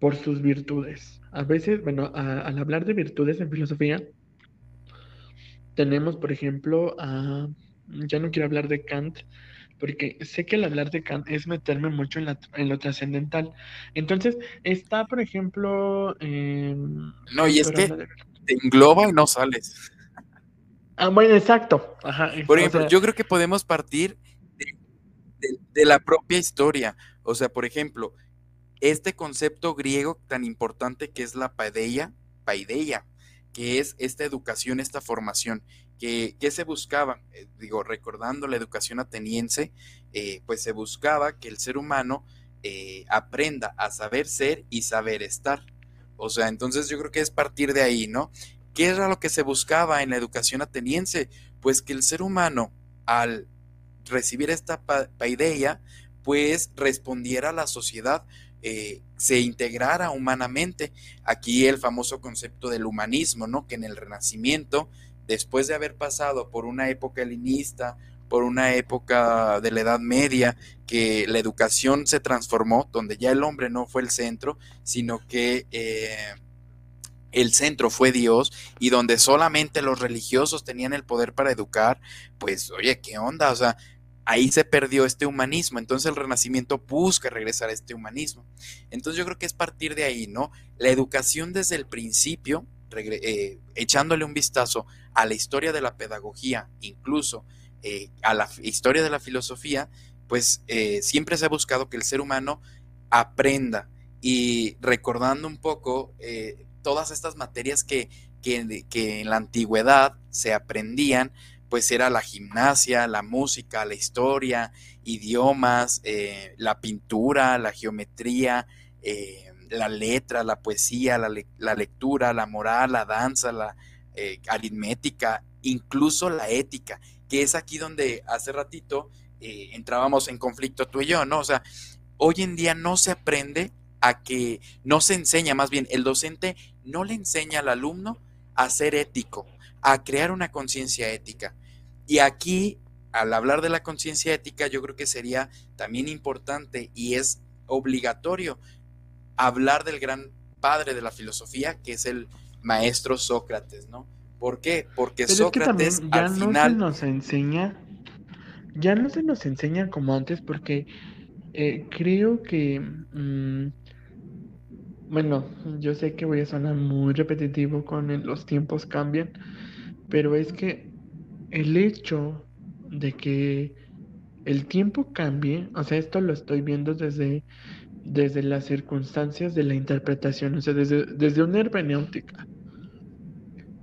por sus virtudes. A veces, bueno, al hablar de virtudes en filosofía, tenemos, por ejemplo, a, ya no quiero hablar de Kant, porque sé que el hablar de Kant es meterme mucho en, lo trascendental. Entonces, está, por ejemplo... no, y es que te engloba y no sales. Ah, bueno, exacto. por ejemplo, yo creo que podemos partir de, la propia historia. O sea, por ejemplo, este concepto griego tan importante que es la paideia, paideia, que es esta educación, esta formación que, se buscaba, eh, digo, recordando la educación ateniense, eh, pues se buscaba que el ser humano eh, aprenda a saber ser y saber estar. O sea, entonces yo creo que es partir de ahí, ¿no? ¿Qué era lo que se buscaba en la educación ateniense? Pues que el ser humano, al recibir esta paideia, pues respondiera a la sociedad, se integrara humanamente. Aquí el famoso concepto del humanismo, ¿no? Que en el Renacimiento después de haber pasado por una época helenista, por una época de la Edad Media, que la educación se transformó, donde ya el hombre no fue el centro, sino que eh, el centro fue Dios y donde solamente los religiosos tenían el poder para educar, pues oye, ¿qué onda? O sea, ahí se perdió este humanismo. Entonces el renacimiento busca regresar a este humanismo. Entonces yo creo que es partir de ahí, ¿no? La educación desde el principio eh, echándole un vistazo a la historia de la pedagogía, incluso eh, a la historia de la filosofía, pues eh, siempre se ha buscado que el ser humano aprenda. Y recordando un poco todas estas materias que, que, en la antigüedad se aprendían, pues era la gimnasia, la música, la historia, idiomas, la pintura, la geometría, la letra, la poesía, la, lectura, la moral, la danza, la eh, aritmética, incluso la ética, que es aquí donde hace ratito eh, entrábamos en conflicto tú y yo, ¿no? O sea, hoy en día no se aprende a que, no se enseña, más bien, el docente no le enseña al alumno a ser ético, a crear una conciencia ética. Y aquí, al hablar de la conciencia ética, yo creo que sería también importante y es obligatorio hablar del gran padre de la filosofía, que es el maestro Sócrates, ¿no? ¿Por qué? Porque Sócrates ya al no final... se nos enseña, ya no se nos enseña como antes, porque eh, creo que, mm, bueno, yo sé que voy a sonar muy repetitivo con los tiempos cambian, pero es que el hecho de que el tiempo cambie, o sea, esto lo estoy viendo desde desde las circunstancias de la interpretación, o sea, desde, desde una hermenéutica.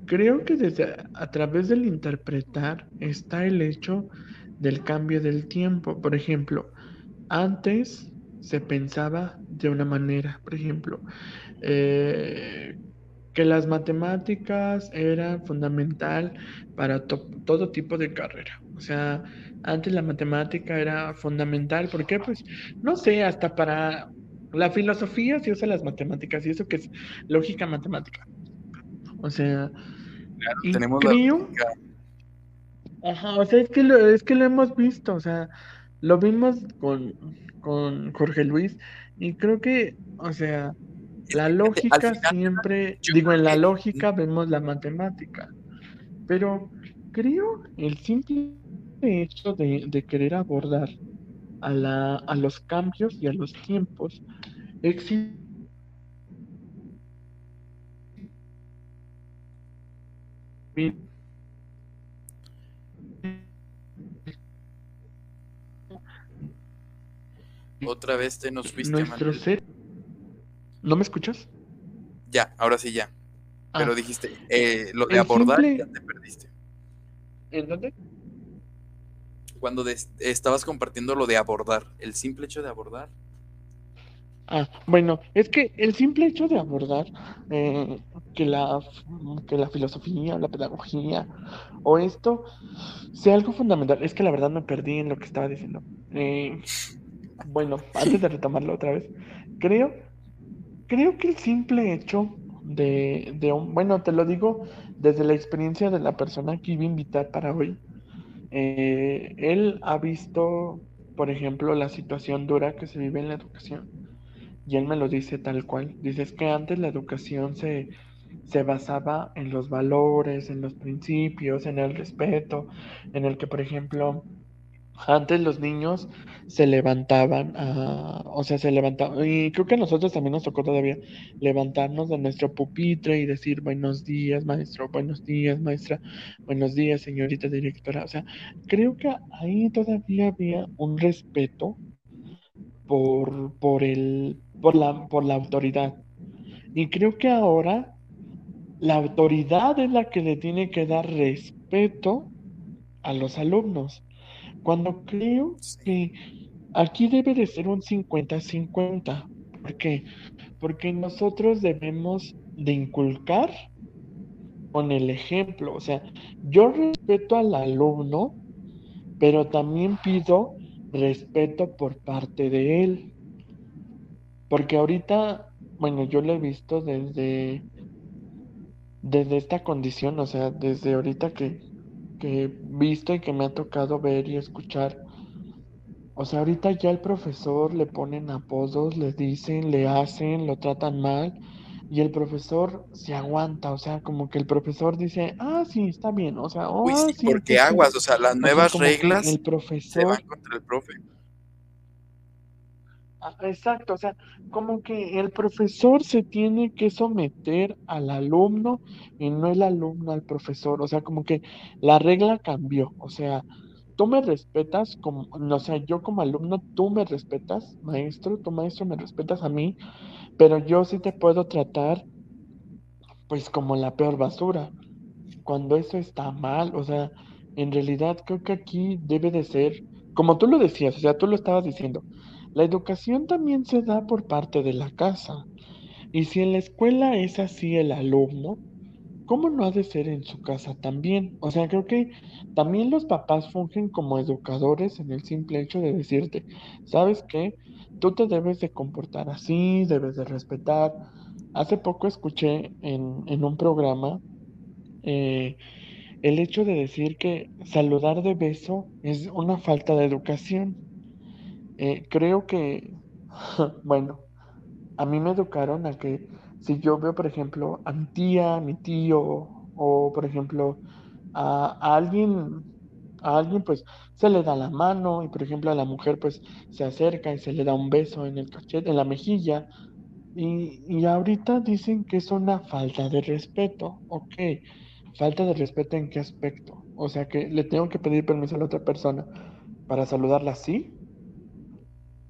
Creo que desde a través del interpretar está el hecho del cambio del tiempo. Por ejemplo, antes se pensaba de una manera, por ejemplo, eh, que las matemáticas eran fundamental para todo tipo de carrera. O sea, antes la matemática era fundamental. ¿Por qué? Pues, no sé, hasta para la filosofía se usa las matemáticas y eso que es lógica matemática. O sea, tenemos creo, Ajá, o sea, es que, lo, es que lo hemos visto, o sea, lo vimos con, con Jorge Luis y creo que, o sea, la lógica siempre, digo, en la lógica vemos la matemática, pero creo el simple hecho de, de querer abordar a, la, a los cambios y a los tiempos existe Otra vez te nos fuiste, Nuestro ser. ¿No me escuchas? Ya, ahora sí ya. Pero ah. dijiste, eh, lo de abordar ya te perdiste. ¿En dónde? Cuando estabas compartiendo lo de abordar, el simple hecho de abordar. Ah, bueno, es que el simple hecho de abordar eh, que, la, que la filosofía, la pedagogía o esto sea algo fundamental, es que la verdad me perdí en lo que estaba diciendo. Eh, bueno, *laughs* antes de retomarlo otra vez, creo, creo que el simple hecho de, de un, bueno, te lo digo desde la experiencia de la persona que iba a invitar para hoy, eh, él ha visto, por ejemplo, la situación dura que se vive en la educación. Y él me lo dice tal cual. Dice, es que antes la educación se, se basaba en los valores, en los principios, en el respeto, en el que, por ejemplo, antes los niños se levantaban, o sea, se levantaban, y creo que a nosotros también nos tocó todavía levantarnos de nuestro pupitre y decir buenos días, maestro, buenos días, maestra, buenos días, señorita directora. O sea, creo que ahí todavía había un respeto por, por, el, por, la, por la autoridad. Y creo que ahora la autoridad es la que le tiene que dar respeto a los alumnos. Cuando creo que aquí debe de ser un 50-50. ¿Por qué? Porque nosotros debemos de inculcar con el ejemplo. O sea, yo respeto al alumno, pero también pido respeto por parte de él. Porque ahorita, bueno, yo lo he visto desde, desde esta condición, o sea, desde ahorita que, que he visto y que me ha tocado ver y escuchar. O sea, ahorita ya el profesor le ponen apodos, le dicen, le hacen, lo tratan mal y el profesor se aguanta, o sea, como que el profesor dice, ah, sí, está bien, o sea, oh, sí, porque aguas, o sea, las nuevas reglas el profesor se contra el profe. Exacto, o sea, como que el profesor se tiene que someter al alumno y no el alumno al profesor, o sea, como que la regla cambió, o sea, tú me respetas como, o sea, yo como alumno, tú me respetas, maestro, tu maestro me respetas a mí, pero yo sí te puedo tratar pues como la peor basura, cuando eso está mal, o sea, en realidad creo que aquí debe de ser, como tú lo decías, o sea, tú lo estabas diciendo, la educación también se da por parte de la casa. Y si en la escuela es así el alumno, ¿cómo no ha de ser en su casa también? O sea, creo que también los papás fungen como educadores en el simple hecho de decirte, ¿sabes qué? Tú te debes de comportar así, debes de respetar. Hace poco escuché en, un programa eh, el hecho de decir que saludar de beso es una falta de educación. Eh, creo que, *laughs* bueno, a mí me educaron a que si yo veo, por ejemplo, a mi tía, a mi tío, o por ejemplo, a, alguien, a alguien, pues se le da la mano, y por ejemplo a la mujer, pues se acerca y se le da un beso en el cachete, en la mejilla, y, y ahorita dicen que es una falta de respeto, ok, falta de respeto en qué aspecto, o sea que le tengo que pedir permiso a la otra persona para saludarla así,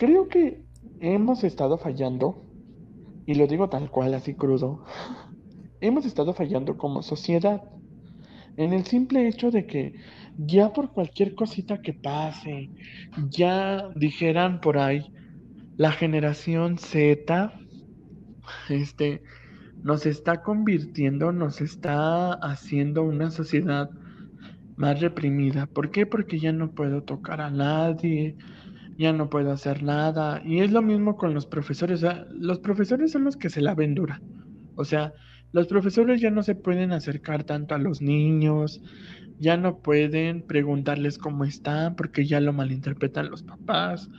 Creo que hemos estado fallando, y lo digo tal cual, así crudo, hemos estado fallando como sociedad en el simple hecho de que ya por cualquier cosita que pase, ya dijeran por ahí, la generación Z, este, nos está convirtiendo, nos está haciendo una sociedad más reprimida. ¿Por qué? Porque ya no puedo tocar a nadie, ya no puedo hacer nada. Y es lo mismo con los profesores. los profesores son los que se la ven dura. O sea, los profesores ya no se pueden acercar tanto a los niños, ya no pueden preguntarles cómo están porque ya lo malinterpretan los papás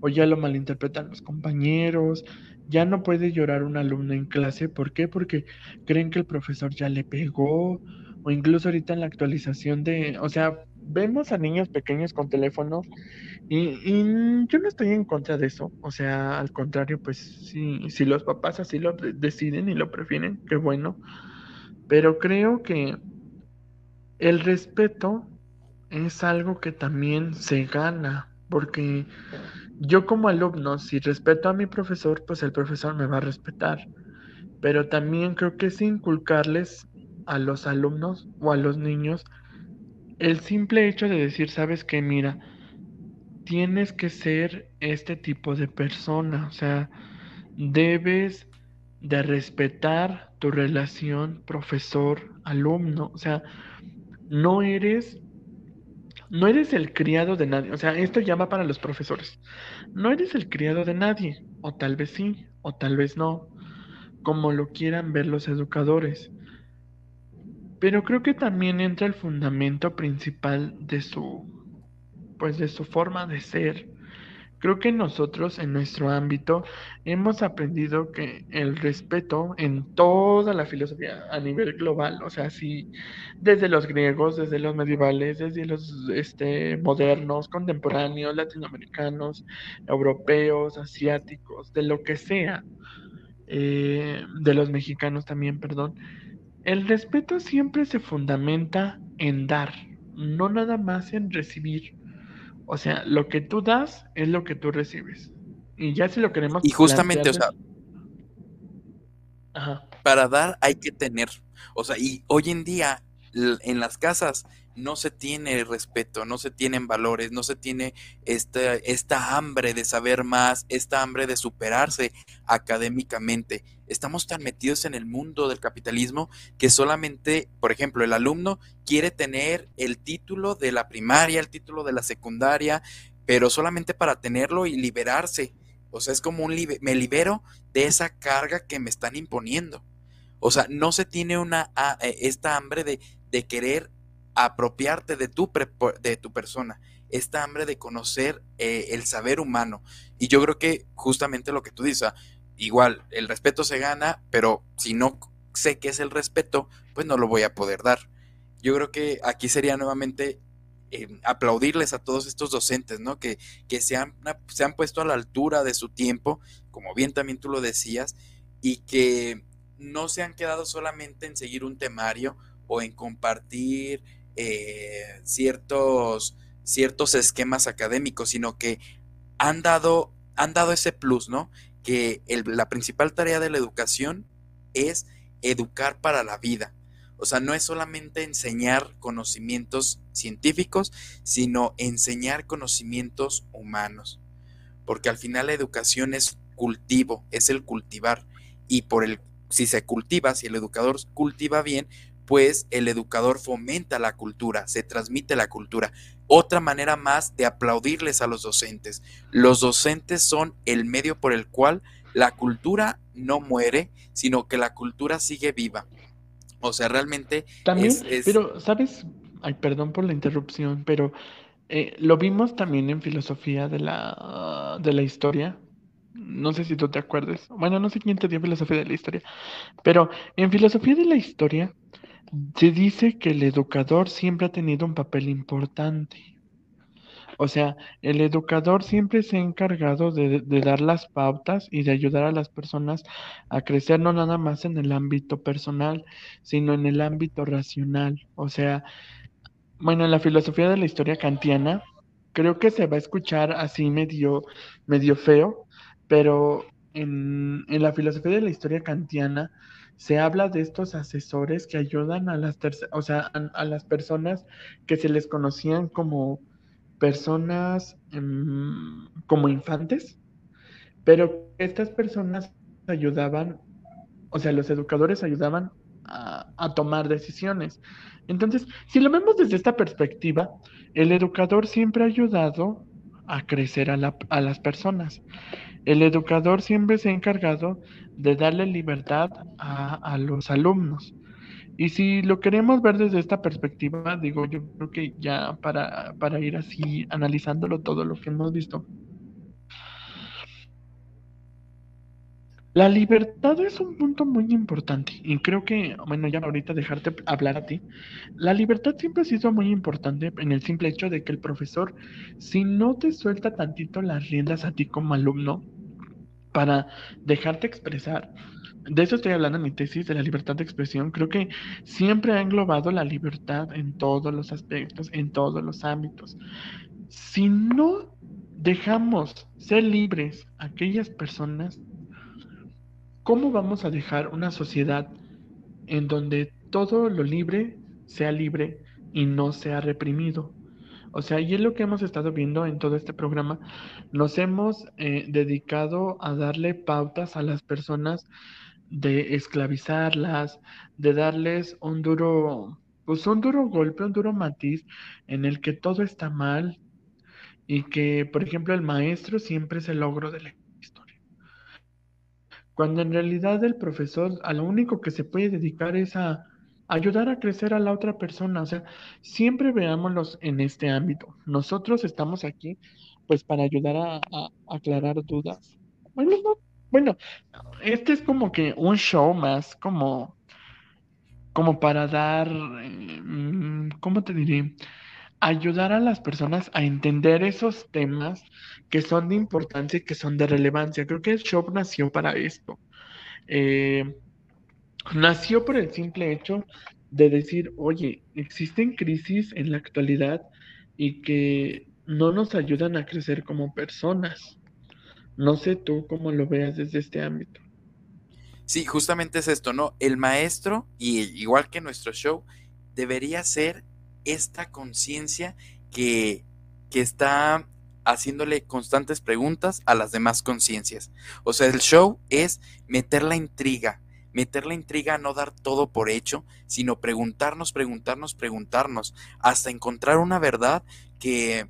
o ya lo malinterpretan los compañeros. Ya no puede llorar un alumno en clase. ¿Por qué? Porque creen que el profesor ya le pegó o incluso ahorita en la actualización de, o sea, vemos a niños pequeños con teléfono y, yo no estoy en contra de eso, o sea, al contrario, pues si, si los papás así lo deciden y lo prefieren, qué bueno, pero creo que el respeto es algo que también se gana, porque yo como alumno, si respeto a mi profesor, pues el profesor me va a respetar, pero también creo que es inculcarles a los alumnos o a los niños el simple hecho de decir, sabes que mira, tienes que ser este tipo de persona, o sea, debes de respetar tu relación profesor-alumno, o sea, no eres no eres el criado de nadie, o sea, esto ya va para los profesores. No eres el criado de nadie, o tal vez sí, o tal vez no, como lo quieran ver los educadores. Pero creo que también entra el fundamento principal de su, pues de su forma de ser. Creo que nosotros en nuestro ámbito hemos aprendido que el respeto en toda la filosofía a nivel global, o sea, sí, desde los griegos, desde los medievales, desde los este, modernos, contemporáneos, latinoamericanos, europeos, asiáticos, de lo que sea, eh, de los mexicanos también, perdón, el respeto siempre se fundamenta en dar, no nada más en recibir. O sea, lo que tú das es lo que tú recibes. Y ya si lo queremos. Y justamente, o sea. Para dar hay que tener. O sea, y hoy en día en las casas no se tiene respeto, no se tienen valores, no se tiene esta, esta hambre de saber más, esta hambre de superarse académicamente. Estamos tan metidos en el mundo del capitalismo que solamente, por ejemplo, el alumno quiere tener el título de la primaria, el título de la secundaria, pero solamente para tenerlo y liberarse. O sea, es como un me libero de esa carga que me están imponiendo. O sea, no se tiene una ah, eh, esta hambre de, de querer apropiarte de tu, de tu persona, esta hambre de conocer eh, el saber humano. Y yo creo que justamente lo que tú dices, igual, el respeto se gana, pero si no sé qué es el respeto, pues no lo voy a poder dar. Yo creo que aquí sería nuevamente eh, aplaudirles a todos estos docentes, ¿no? Que, que se, han, se han puesto a la altura de su tiempo, como bien también tú lo decías, y que no se han quedado solamente en seguir un temario o en compartir eh, ciertos, ciertos esquemas académicos, sino que han dado, han dado ese plus, ¿no? Que la principal tarea de la educación es educar para la vida. O sea, no es solamente enseñar conocimientos científicos, sino enseñar conocimientos humanos. Porque al final la educación es cultivo, es el cultivar. Y por el, si se cultiva, si el educador cultiva bien, pues el educador fomenta la cultura, se transmite la cultura. Otra manera más de aplaudirles a los docentes. Los docentes son el medio por el cual la cultura no muere, sino que la cultura sigue viva. O sea, realmente... También, pero, ¿sabes? Ay, perdón por la interrupción, pero eh, lo vimos también en filosofía de la, de la historia. No sé si tú te acuerdas. Bueno, no sé quién te dio filosofía de la historia, pero en filosofía de la historia se dice que el educador siempre ha tenido un papel importante. O sea, el educador siempre se ha encargado de, dar las pautas y de ayudar a las personas a crecer no nada más en el ámbito personal, sino en el ámbito racional. O sea, bueno, en la filosofía de la historia kantiana, creo que se va a escuchar así medio, medio feo, pero en, en la filosofía de la historia kantiana, se habla de estos asesores que ayudan a las, o sea, a, las personas que se les conocían como personas em, como infantes, pero estas personas ayudaban o sea, los educadores ayudaban a, tomar decisiones. Entonces, si lo vemos desde esta perspectiva, el educador siempre ha ayudado a crecer a, las personas. El educador siempre se ha encargado de darle libertad a, los alumnos. Y si lo queremos ver desde esta perspectiva, digo, yo creo que ya para, para ir así analizándolo todo lo que hemos visto, La libertad es un punto muy importante y creo que, bueno, ya ahorita dejarte hablar a ti, la libertad siempre ha sido muy importante en el simple hecho de que el profesor, si no te suelta tantito las riendas a ti como alumno para dejarte expresar, de eso estoy hablando en mi tesis de la libertad de expresión, creo que siempre ha englobado la libertad en todos los aspectos, en todos los ámbitos. Si no dejamos ser libres aquellas personas, ¿Cómo vamos a dejar una sociedad en donde todo lo libre sea libre y no sea reprimido? O sea, y es lo que hemos estado viendo en todo este programa. Nos hemos eh, dedicado a darle pautas a las personas de esclavizarlas, de darles un duro, pues un duro golpe, un duro matiz en el que todo está mal y que, por ejemplo, el maestro siempre es el logro de la cuando en realidad el profesor a lo único que se puede dedicar es a ayudar a crecer a la otra persona. O sea, siempre veámoslos en este ámbito. Nosotros estamos aquí pues para ayudar a, aclarar dudas. Bueno, bueno, este es como que un show más como, como para dar, eh, mm, ¿cómo te diré? Ayudar a las personas a entender esos temas que son de importancia y que son de relevancia. Creo que el show nació para esto. Eh, nació por el simple hecho de decir, oye, existen crisis en la actualidad y que no nos ayudan a crecer como personas. No sé tú cómo lo veas desde este ámbito. Sí, justamente es esto, ¿no? El maestro, y igual que nuestro show, debería ser esta conciencia que, que está haciéndole constantes preguntas a las demás conciencias. O sea, el show es meter la intriga, meter la intriga no dar todo por hecho, sino preguntarnos, preguntarnos, preguntarnos, hasta encontrar una verdad que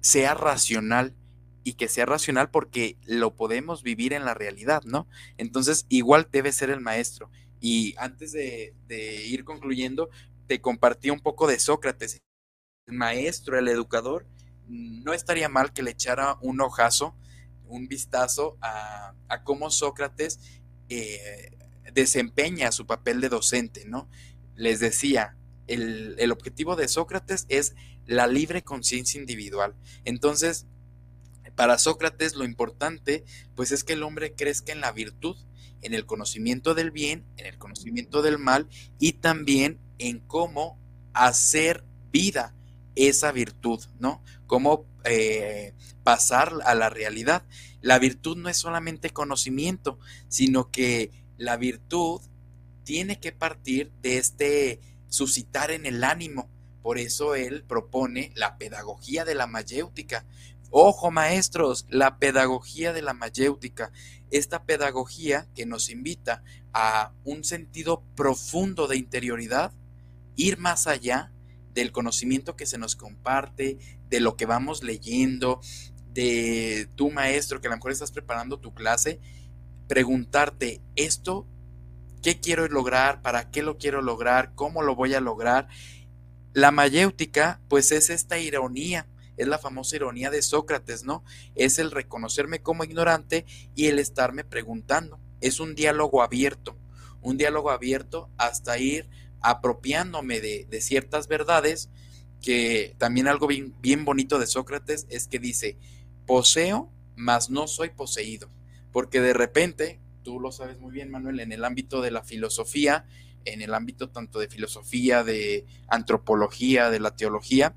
sea racional y que sea racional porque lo podemos vivir en la realidad, ¿no? Entonces, igual debe ser el maestro. Y antes de ir concluyendo, te compartí un poco de Sócrates. El maestro, el educador, no estaría mal que le echara un ojazo, un vistazo a, cómo Sócrates eh, desempeña su papel de docente, ¿no? Les decía, el, el objetivo de Sócrates es la libre conciencia individual. Entonces, para Sócrates lo importante, pues es que el hombre crezca en la virtud, en el conocimiento del bien, en el conocimiento del mal y también en cómo hacer vida esa virtud, ¿no? Cómo eh, pasar a la realidad. La virtud no es solamente conocimiento, sino que la virtud tiene que partir de este suscitar en el ánimo. Por eso él propone la pedagogía de la mayéutica. Ojo maestros, la pedagogía de la mayéutica, esta pedagogía que nos invita a un sentido profundo de interioridad, ir más allá del conocimiento que se nos comparte, de lo que vamos leyendo, de tu maestro que a lo mejor estás preparando tu clase, preguntarte esto, ¿qué quiero lograr? ¿Para qué lo quiero lograr? ¿Cómo lo voy a lograr? La mayéutica, pues es esta ironía, es la famosa ironía de Sócrates, ¿no? Es el reconocerme como ignorante y el estarme preguntando. Es un diálogo abierto, un diálogo abierto hasta ir apropiándome de, ciertas verdades, que también algo bien, bonito de Sócrates es que dice, poseo, mas no soy poseído, porque de repente, tú lo sabes muy bien, Manuel, en el ámbito de la filosofía, en el ámbito tanto de filosofía, de antropología, de la teología,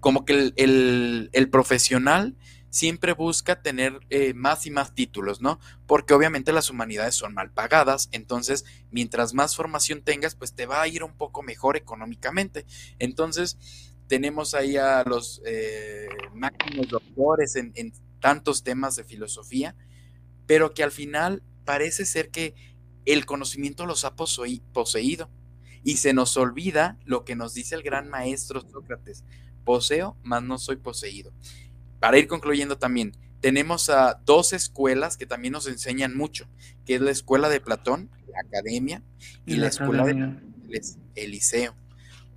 como que el, el profesional siempre busca tener eh, más y más títulos, ¿no? Porque obviamente las humanidades son mal pagadas, entonces mientras más formación tengas, pues te va a ir un poco mejor económicamente. Entonces tenemos ahí a los eh, máximos doctores en, en tantos temas de filosofía, pero que al final parece ser que el conocimiento los ha poseído. Y se nos olvida lo que nos dice el gran maestro Sócrates, poseo, mas no soy poseído. Para ir concluyendo también, tenemos a dos escuelas que también nos enseñan mucho, que es la escuela de Platón, la academia, y, la, escuela de Eliseo.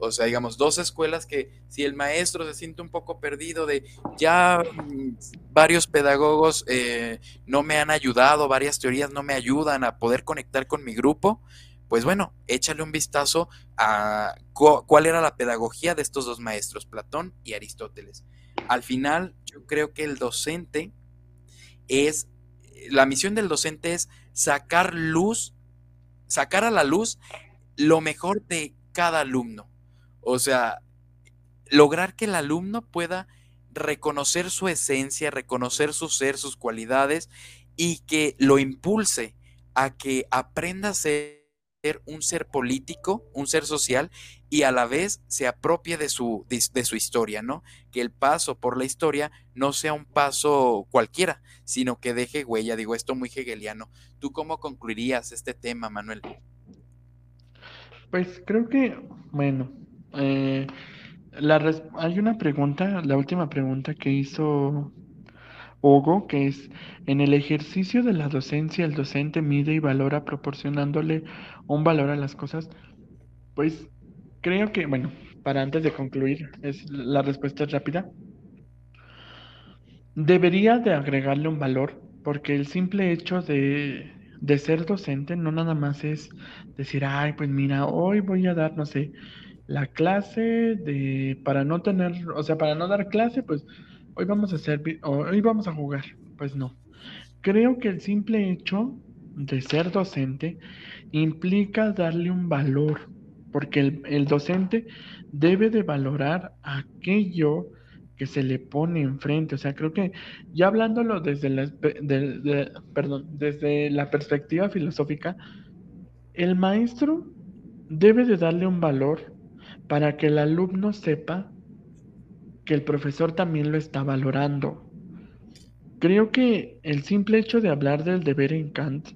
O sea, digamos, dos escuelas que si el maestro se siente un poco perdido de ya mm, varios pedagogos eh, no me han ayudado, varias teorías no me ayudan a poder conectar con mi grupo, pues bueno, échale un vistazo a cuál era la pedagogía de estos dos maestros, Platón y Aristóteles. Al final, yo creo que el docente es, la misión del docente es sacar luz, sacar a la luz lo mejor de cada alumno. O sea, lograr que el alumno pueda reconocer su esencia, reconocer su ser, sus cualidades y que lo impulse a que aprenda a ser un ser político, un ser social y a la vez se apropie de su, de, su historia, ¿no? Que el paso por la historia no sea un paso cualquiera, sino que deje huella. Digo, esto muy hegeliano. ¿Tú cómo concluirías este tema, Manuel? Pues creo que, bueno, eh, hay una pregunta, la última pregunta que hizo Hugo, que es, en el ejercicio de la docencia, el docente mide y valora proporcionándole un valor a las cosas. Pues creo que, bueno, para antes de concluir, es la respuesta es rápida. Debería de agregarle un valor, porque el simple hecho de, de ser docente no nada más es decir, ay, pues mira, hoy voy a dar, no sé, la clase de, para no tener, o sea, para no dar clase, pues hoy vamos a hacer, hoy vamos a jugar. Pues no. Creo que el simple hecho de ser docente implica darle un valor, porque el, docente debe de valorar aquello que se le pone enfrente. O sea, creo que ya hablándolo desde la, desde la perspectiva filosófica, el maestro debe de darle un valor para que el alumno sepa que el profesor también lo está valorando. Creo que el simple hecho de hablar del deber en Kant,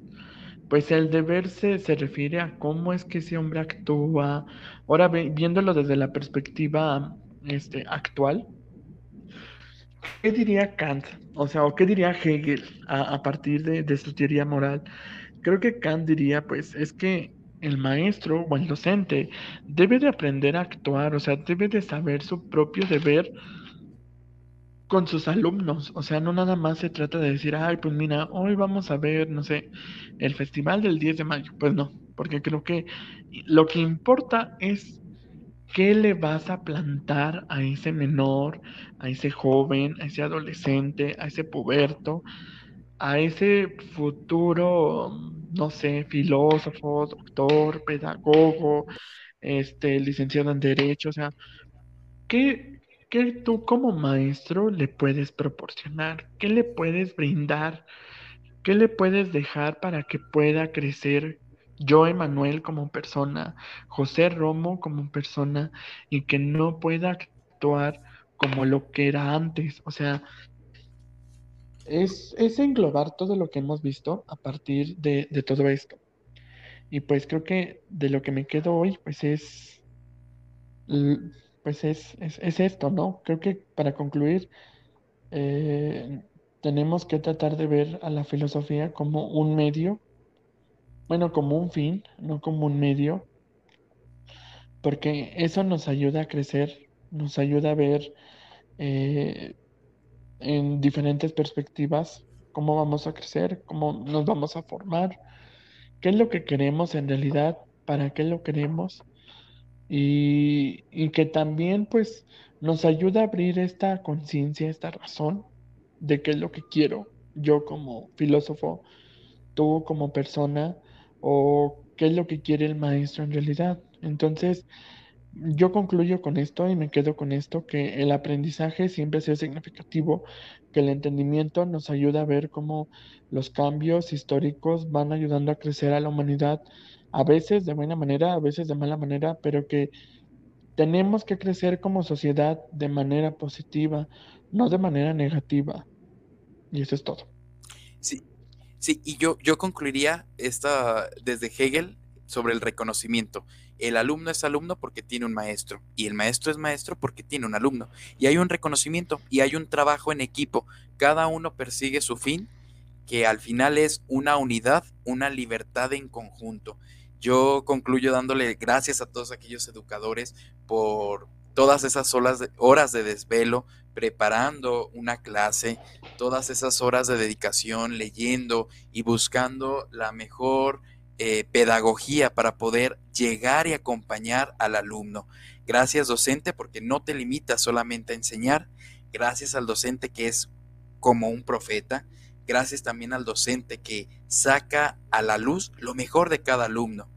pues el deber se, refiere a cómo es que ese hombre actúa. Ahora viéndolo desde la perspectiva este, actual, ¿qué diría Kant? O sea, ¿o qué diría Hegel a, partir de, de su teoría moral? Creo que Kant diría, pues, es que el maestro o el docente debe de aprender a actuar, o sea, debe de saber su propio deber con sus alumnos. O sea, no nada más se trata de decir, ay, pues mira, hoy vamos a ver, no sé, el festival del 10 de mayo. Pues no, porque creo que lo que importa es qué le vas a plantar a ese menor, a ese joven, a ese adolescente, a ese puberto, a ese futuro no sé, filósofo, doctor, pedagogo, este, licenciado en Derecho, o sea, ¿qué, ¿qué, tú como maestro le puedes proporcionar? ¿Qué le puedes brindar? ¿Qué le puedes dejar para que pueda crecer yo, Emanuel, como persona, José Romo como persona, y que no pueda actuar como lo que era antes? O sea, es, englobar todo lo que hemos visto a partir de, todo esto. Y pues creo que de lo que me quedo hoy, pues es, pues es, esto, ¿no? Creo que para concluir, eh, tenemos que tratar de ver a la filosofía como un medio, bueno, como un fin, no como un medio, porque eso nos ayuda a crecer, nos ayuda a ver eh, en diferentes perspectivas, cómo vamos a crecer, cómo nos vamos a formar, qué es lo que queremos en realidad, para qué lo queremos y, y que también pues nos ayuda a abrir esta conciencia, esta razón de qué es lo que quiero yo como filósofo, tú como persona o qué es lo que quiere el maestro en realidad. Entonces, yo concluyo con esto y me quedo con esto, que el aprendizaje siempre sea significativo, que el entendimiento nos ayuda a ver cómo los cambios históricos van ayudando a crecer a la humanidad, a veces de buena manera, a veces de mala manera, pero que tenemos que crecer como sociedad de manera positiva, no de manera negativa. Y eso es todo. Sí, Sí, y yo, yo concluiría esta desde Hegel sobre el reconocimiento. El alumno es alumno porque tiene un maestro y el maestro es maestro porque tiene un alumno. Y hay un reconocimiento y hay un trabajo en equipo. Cada uno persigue su fin, que al final es una unidad, una libertad en conjunto. Yo concluyo dándole gracias a todos aquellos educadores por todas esas horas de, desvelo preparando una clase, todas esas horas de dedicación, leyendo y buscando la mejor eh, pedagogía para poder llegar y acompañar al alumno. Gracias docente porque no te limitas solamente a enseñar, gracias al docente que es como un profeta, gracias también al docente que saca a la luz lo mejor de cada alumno.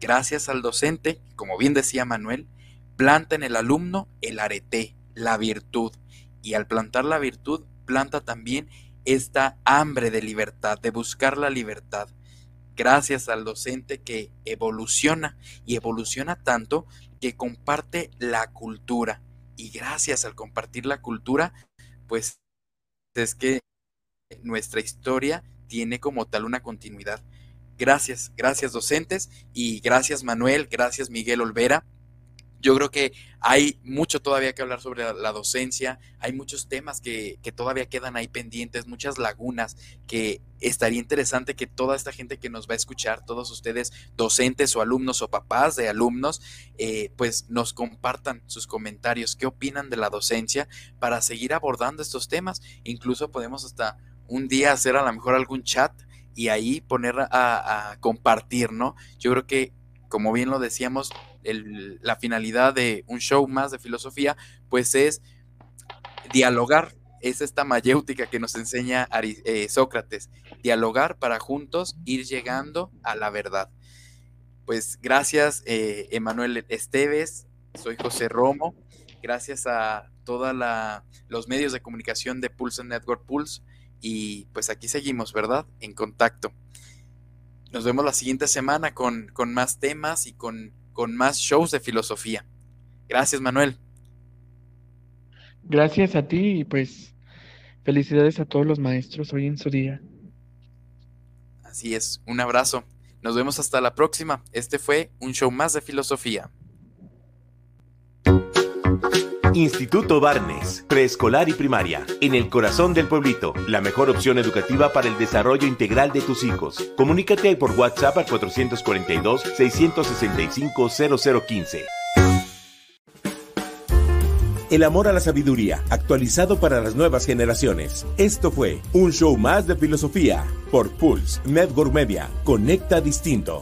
Gracias al docente, como bien decía Manuel, planta en el alumno el arete, la virtud. Y al plantar la virtud, planta también esta hambre de libertad, de buscar la libertad. Gracias al docente que evoluciona y evoluciona tanto que comparte la cultura. Y gracias al compartir la cultura, pues es que nuestra historia tiene como tal una continuidad. Gracias, gracias docentes y gracias Manuel, gracias Miguel Olvera. Yo creo que hay mucho todavía que hablar sobre la, docencia, hay muchos temas que, que, todavía quedan ahí pendientes, muchas lagunas que estaría interesante que toda esta gente que nos va a escuchar, todos ustedes, docentes o alumnos o papás de alumnos, eh, pues nos compartan sus comentarios, qué opinan de la docencia para seguir abordando estos temas. Incluso podemos hasta un día hacer a lo mejor algún chat y ahí poner a, compartir, ¿no? Yo creo que, como bien lo decíamos, la finalidad de un show más de filosofía, pues es dialogar, es esta mayéutica que nos enseña eh, Sócrates, dialogar para juntos ir llegando a la verdad. Pues gracias, eh, Emanuel Esteves, soy José Romo, gracias a todos los medios de comunicación de Pulse Network Pulse y pues aquí seguimos, ¿verdad? En contacto. Nos vemos la siguiente semana con, con más temas y con, con más shows de filosofía. Gracias, Manuel. Gracias a ti y pues felicidades a todos los maestros hoy en su día. Así es, un abrazo. Nos vemos hasta la próxima. Este fue un show más de filosofía. Instituto Barnes, preescolar y primaria, en el corazón del pueblito, la mejor opción educativa para el desarrollo integral de tus hijos. Comunícate por WhatsApp al 442-665-0015. El amor a la sabiduría, actualizado para las nuevas generaciones. Esto fue un show más de filosofía por Pulse Network Media. Conecta distinto.